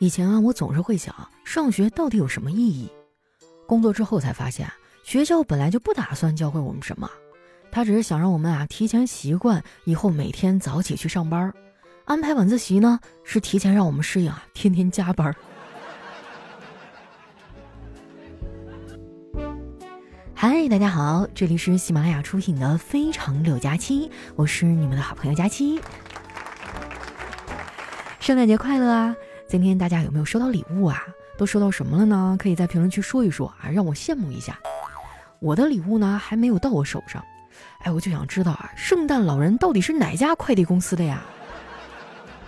以前啊，我总是会想，上学到底有什么意义？工作之后才发现，学校本来就不打算教会我们什么，他只是想让我们啊提前习惯，以后每天早起去上班。安排晚自习呢，是提前让我们适应啊天天加班。嗨，大家好，这里是喜马拉雅出品的《非常六加七》，我是你们的好朋友佳期。圣诞节快乐啊！今天大家有没有收到礼物啊？都收到什么了呢？可以在评论区说一说啊，让我羡慕一下。我的礼物呢还没有到我手上，哎，我就想知道啊，圣诞老人到底是哪家快递公司的呀？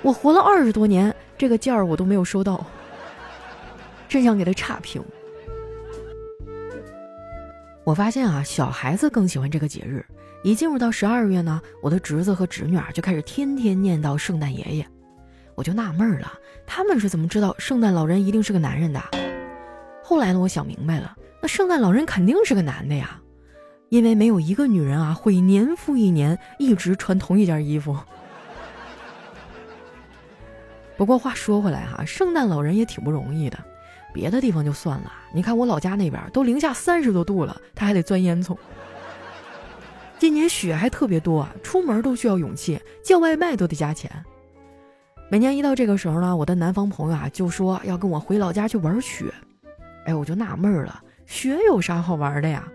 我活了二十多年，这个件儿我都没有收到，真想给他差评。我发现啊，小孩子更喜欢这个节日。一进入到十二月呢，我的侄子和侄女啊就开始天天念叨圣诞爷爷。我就纳闷了，他们是怎么知道圣诞老人一定是个男人的？后来呢，我想明白了，那圣诞老人肯定是个男的呀，因为没有一个女人啊会年复一年一直穿同一件衣服。不过话说回来哈，圣诞老人也挺不容易的，别的地方就算了，你看我老家那边都零下三十多度了，他还得钻烟囱。今年雪还特别多，出门都需要勇气，叫外卖都得加钱。每年一到这个时候呢，我的南方朋友啊就说要跟我回老家去玩雪，哎，我就纳闷了，雪有啥好玩的呀？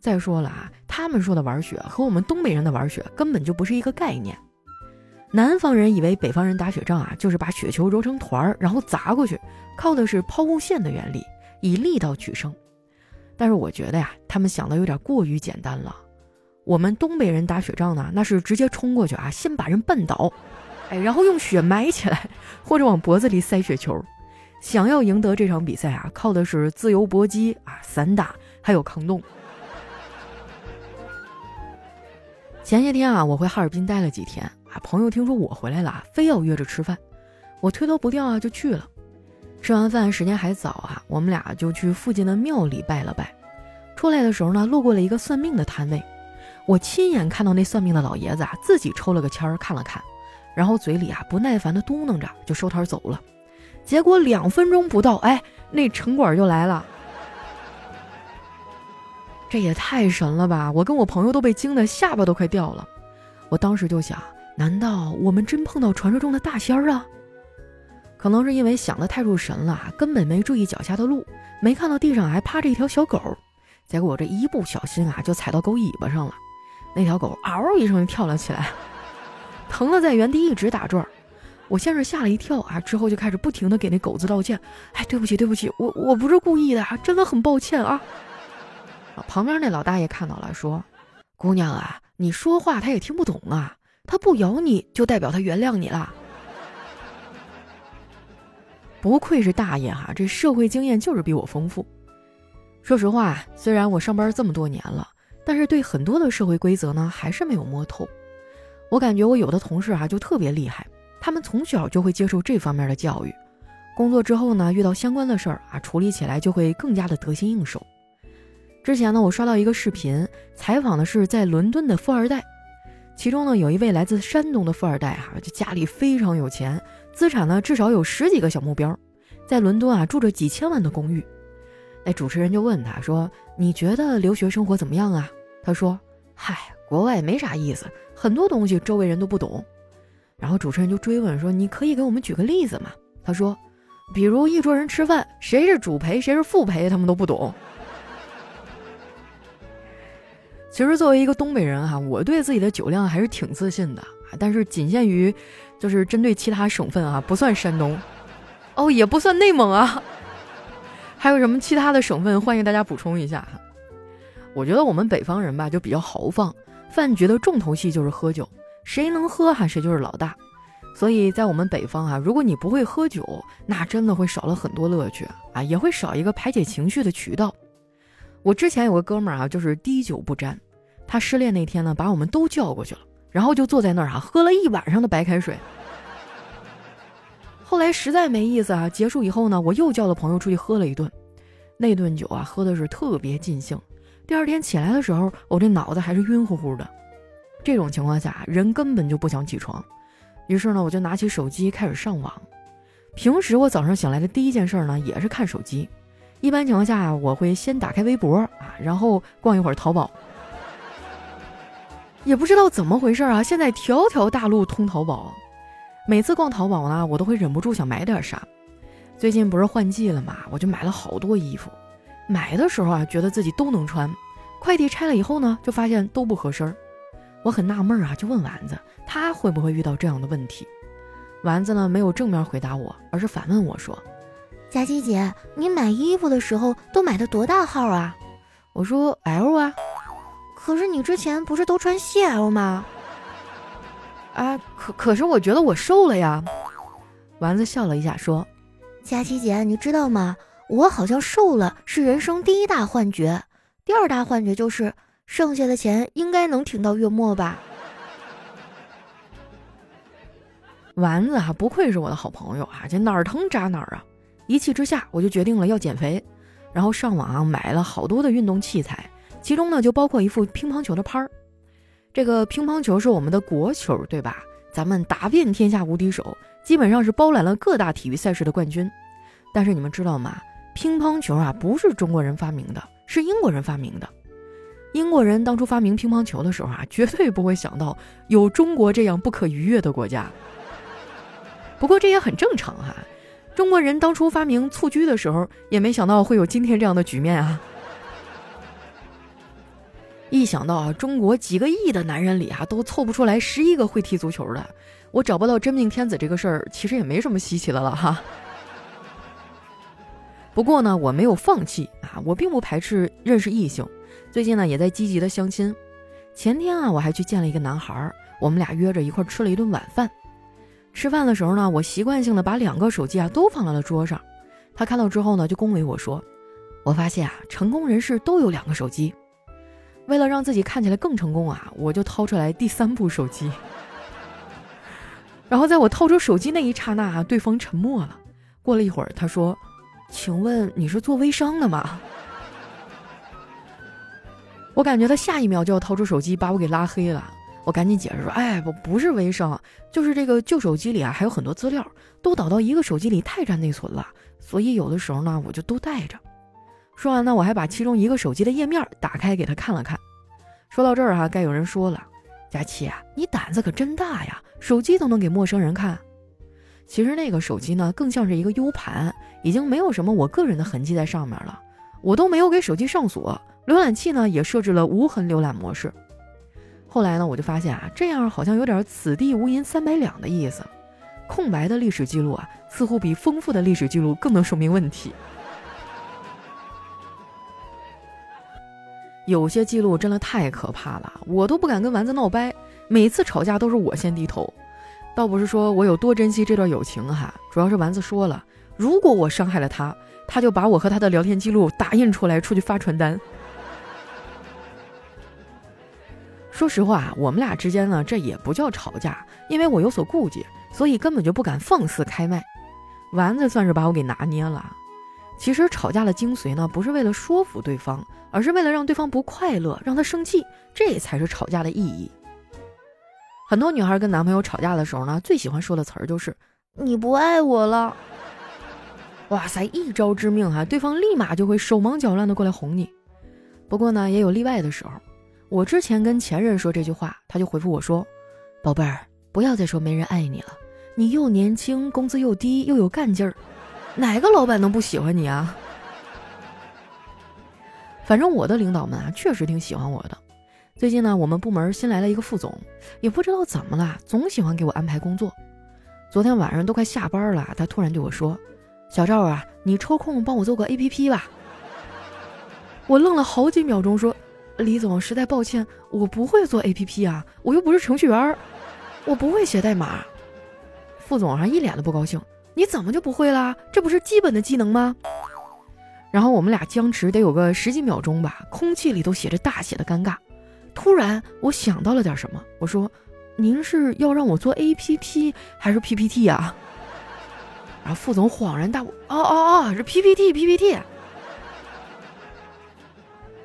再说了啊，他们说的玩雪和我们东北人的玩雪根本就不是一个概念。南方人以为北方人打雪仗啊，就是把雪球揉成团儿，然后砸过去，靠的是抛物线的原理，以力道取胜。但是我觉得呀，他们想的有点过于简单了。我们东北人打雪仗呢，那是直接冲过去啊，先把人绊倒。哎，然后用雪埋起来，或者往脖子里塞雪球。想要赢得这场比赛啊，靠的是自由搏击啊、散打，还有抗冻。前些天啊，我回哈尔滨待了几天啊，朋友听说我回来了，非要约着吃饭，我推脱不掉啊，就去了。吃完饭时间还早啊，我们俩就去附近的庙里拜了拜。出来的时候呢，路过了一个算命的摊位，我亲眼看到那算命的老爷子啊，自己抽了个签儿看了看。然后嘴里啊不耐烦的嘟囔着，就收摊走了。结果两分钟不到，哎，那城管就来了。这也太神了吧！我跟我朋友都被惊得下巴都快掉了。我当时就想，难道我们真碰到传说中的大仙儿啊？可能是因为想的太入神了，根本没注意脚下的路，没看到地上还趴着一条小狗。结果我这一不小心啊，就踩到狗尾巴上了。那条狗嗷一声就跳了起来。疼的在原地一直打转，我先是吓了一跳啊，之后就开始不停的给那狗子道歉，哎，对不起对不起，我我不是故意的，真的很抱歉啊。旁边那老大爷看到了，说：“姑娘啊，你说话他也听不懂啊，他不咬你就代表他原谅你了。”不愧是大爷哈，这社会经验就是比我丰富。说实话，虽然我上班这么多年了，但是对很多的社会规则呢，还是没有摸透。我感觉我有的同事啊就特别厉害，他们从小就会接受这方面的教育，工作之后呢遇到相关的事儿啊处理起来就会更加的得心应手。之前呢我刷到一个视频，采访的是在伦敦的富二代，其中呢有一位来自山东的富二代哈，就家里非常有钱，资产呢至少有十几个小目标，在伦敦啊住着几千万的公寓。那主持人就问他说：“你觉得留学生活怎么样啊？”他说：“嗨。”国外没啥意思，很多东西周围人都不懂。然后主持人就追问说：“你可以给我们举个例子吗？”他说：“比如一桌人吃饭，谁是主陪，谁是副陪，他们都不懂。”其实作为一个东北人哈，我对自己的酒量还是挺自信的但是仅限于就是针对其他省份啊，不算山东，哦，也不算内蒙啊。还有什么其他的省份？欢迎大家补充一下哈。我觉得我们北方人吧，就比较豪放。饭局的重头戏就是喝酒，谁能喝哈谁就是老大。所以在我们北方啊，如果你不会喝酒，那真的会少了很多乐趣啊，也会少一个排解情绪的渠道。我之前有个哥们儿啊，就是滴酒不沾。他失恋那天呢，把我们都叫过去了，然后就坐在那儿啊，喝了一晚上的白开水。后来实在没意思啊，结束以后呢，我又叫了朋友出去喝了一顿。那顿酒啊，喝的是特别尽兴。第二天起来的时候，我这脑子还是晕乎乎的。这种情况下，人根本就不想起床。于是呢，我就拿起手机开始上网。平时我早上醒来的第一件事呢，也是看手机。一般情况下，我会先打开微博啊，然后逛一会儿淘宝。也不知道怎么回事啊，现在条条大路通淘宝。每次逛淘宝呢，我都会忍不住想买点啥。最近不是换季了嘛，我就买了好多衣服。买的时候啊，觉得自己都能穿，快递拆了以后呢，就发现都不合身儿。我很纳闷啊，就问丸子，他会不会遇到这样的问题？丸子呢，没有正面回答我，而是反问我说：“佳琪姐，你买衣服的时候都买的多大号啊？”我说：“L 啊。”可是你之前不是都穿 CL 吗？啊，可可是我觉得我瘦了呀。丸子笑了一下说：“佳琪姐，你知道吗？我好像瘦了是人生第一大幻觉，第二大幻觉就是剩下的钱应该能挺到月末吧。”丸子啊，不愧是我的好朋友啊，这哪儿疼扎哪儿啊！一气之下，我就决定了要减肥，然后上网啊买了好多的运动器材。其中呢，就包括一副乒乓球的拍儿。这个乒乓球是我们的国球，对吧？咱们打遍天下无敌手，基本上是包揽了各大体育赛事的冠军。但是你们知道吗？乒乓球啊，不是中国人发明的，是英国人发明的。英国人当初发明乒乓球的时候啊，绝对不会想到有中国这样不可逾越的国家。不过这也很正常哈，中国人当初发明蹴鞠的时候，也没想到会有今天这样的局面啊。一想到啊，中国几个亿的男人里啊，都凑不出来十一个会踢足球的，我找不到真命天子这个事儿，其实也没什么稀奇的了哈。不过呢，我没有放弃啊，我并不排斥认识异性，最近呢也在积极的相亲。前天啊，我还去见了一个男孩，我们俩约着一块吃了一顿晚饭。吃饭的时候呢，我习惯性的把两个手机啊都放在了桌上。他看到之后呢，就恭维我说：“我发现啊，成功人士都有两个手机。”为了让自己看起来更成功啊，我就掏出来第三部手机。然后在我掏出手机那一刹那，对方沉默了。过了一会儿，他说：“请问你是做微商的吗？”我感觉他下一秒就要掏出手机把我给拉黑了。我赶紧解释说：“哎，不不是微商，就是这个旧手机里啊还有很多资料，都导到一个手机里太占内存了，所以有的时候呢我就都带着。”说完呢，我还把其中一个手机的页面打开给他看了看。说到这儿哈，该有人说了：“佳琪啊，你胆子可真大呀，手机都能给陌生人看。”其实那个手机呢，更像是一个 U 盘，已经没有什么我个人的痕迹在上面了。我都没有给手机上锁，浏览器呢也设置了无痕浏览模式。后来呢，我就发现啊，这样好像有点“此地无银三百两”的意思。空白的历史记录啊，似乎比丰富的历史记录更能说明问题。有些记录真的太可怕了，我都不敢跟丸子闹掰。每次吵架都是我先低头，倒不是说我有多珍惜这段友情哈，主要是丸子说了，如果我伤害了他，他就把我和他的聊天记录打印出来出去发传单。说实话，我们俩之间呢，这也不叫吵架，因为我有所顾忌，所以根本就不敢放肆开麦。丸子算是把我给拿捏了。其实吵架的精髓呢，不是为了说服对方，而是为了让对方不快乐，让他生气，这才是吵架的意义。很多女孩跟男朋友吵架的时候呢，最喜欢说的词儿就是“你不爱我了”。哇塞，一招致命哈，对方立马就会手忙脚乱的过来哄你。不过呢，也有例外的时候。我之前跟前任说这句话，他就回复我说：“宝贝儿，不要再说没人爱你了，你又年轻，工资又低，又有干劲儿。”哪个老板能不喜欢你啊？反正我的领导们啊，确实挺喜欢我的。最近呢，我们部门新来了一个副总，也不知道怎么了，总喜欢给我安排工作。昨天晚上都快下班了，他突然对我说：“小赵啊，你抽空帮我做个 A P P 吧。”我愣了好几秒钟，说：“李总，实在抱歉，我不会做 A P P 啊，我又不是程序员，我不会写代码。”副总啊，一脸的不高兴。你怎么就不会啦？这不是基本的技能吗？然后我们俩僵持得有个十几秒钟吧，空气里都写着大写的尴尬。突然我想到了点什么，我说：“您是要让我做 APP 还是 PPT 啊？”然后副总恍然大悟：“哦哦哦，是 PPT PPT。”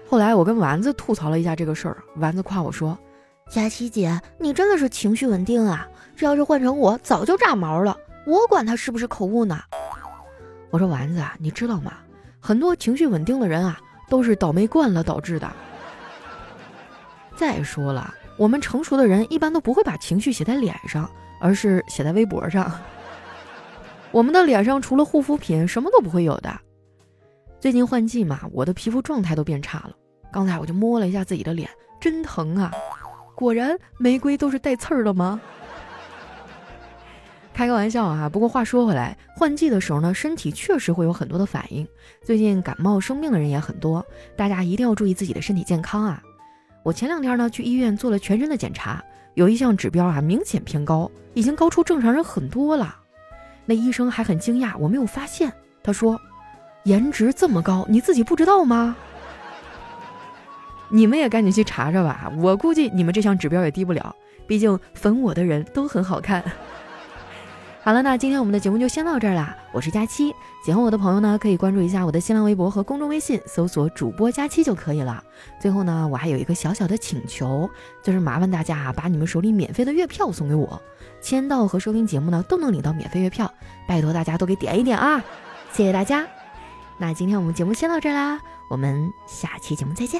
后来我跟丸子吐槽了一下这个事儿，丸子夸我说：“佳琪姐，你真的是情绪稳定啊！这要是换成我，早就炸毛了。”我管他是不是口误呢。我说丸子啊，你知道吗？很多情绪稳定的人啊，都是倒霉惯了导致的。再说了，我们成熟的人一般都不会把情绪写在脸上，而是写在微博上。我们的脸上除了护肤品，什么都不会有的。最近换季嘛，我的皮肤状态都变差了。刚才我就摸了一下自己的脸，真疼啊！果然，玫瑰都是带刺儿的吗？开个玩笑啊！不过话说回来，换季的时候呢，身体确实会有很多的反应。最近感冒生病的人也很多，大家一定要注意自己的身体健康啊！我前两天呢去医院做了全身的检查，有一项指标啊明显偏高，已经高出正常人很多了。那医生还很惊讶，我没有发现。他说：“颜值这么高，你自己不知道吗？” 你们也赶紧去查查吧，我估计你们这项指标也低不了，毕竟粉我的人都很好看。好了，那今天我们的节目就先到这儿啦。我是佳期，喜欢我的朋友呢，可以关注一下我的新浪微博和公众微信，搜索主播佳期就可以了。最后呢，我还有一个小小的请求，就是麻烦大家啊，把你们手里免费的月票送给我，签到和收听节目呢都能领到免费月票，拜托大家都给点一点啊，谢谢大家。那今天我们节目先到这儿啦，我们下期节目再见。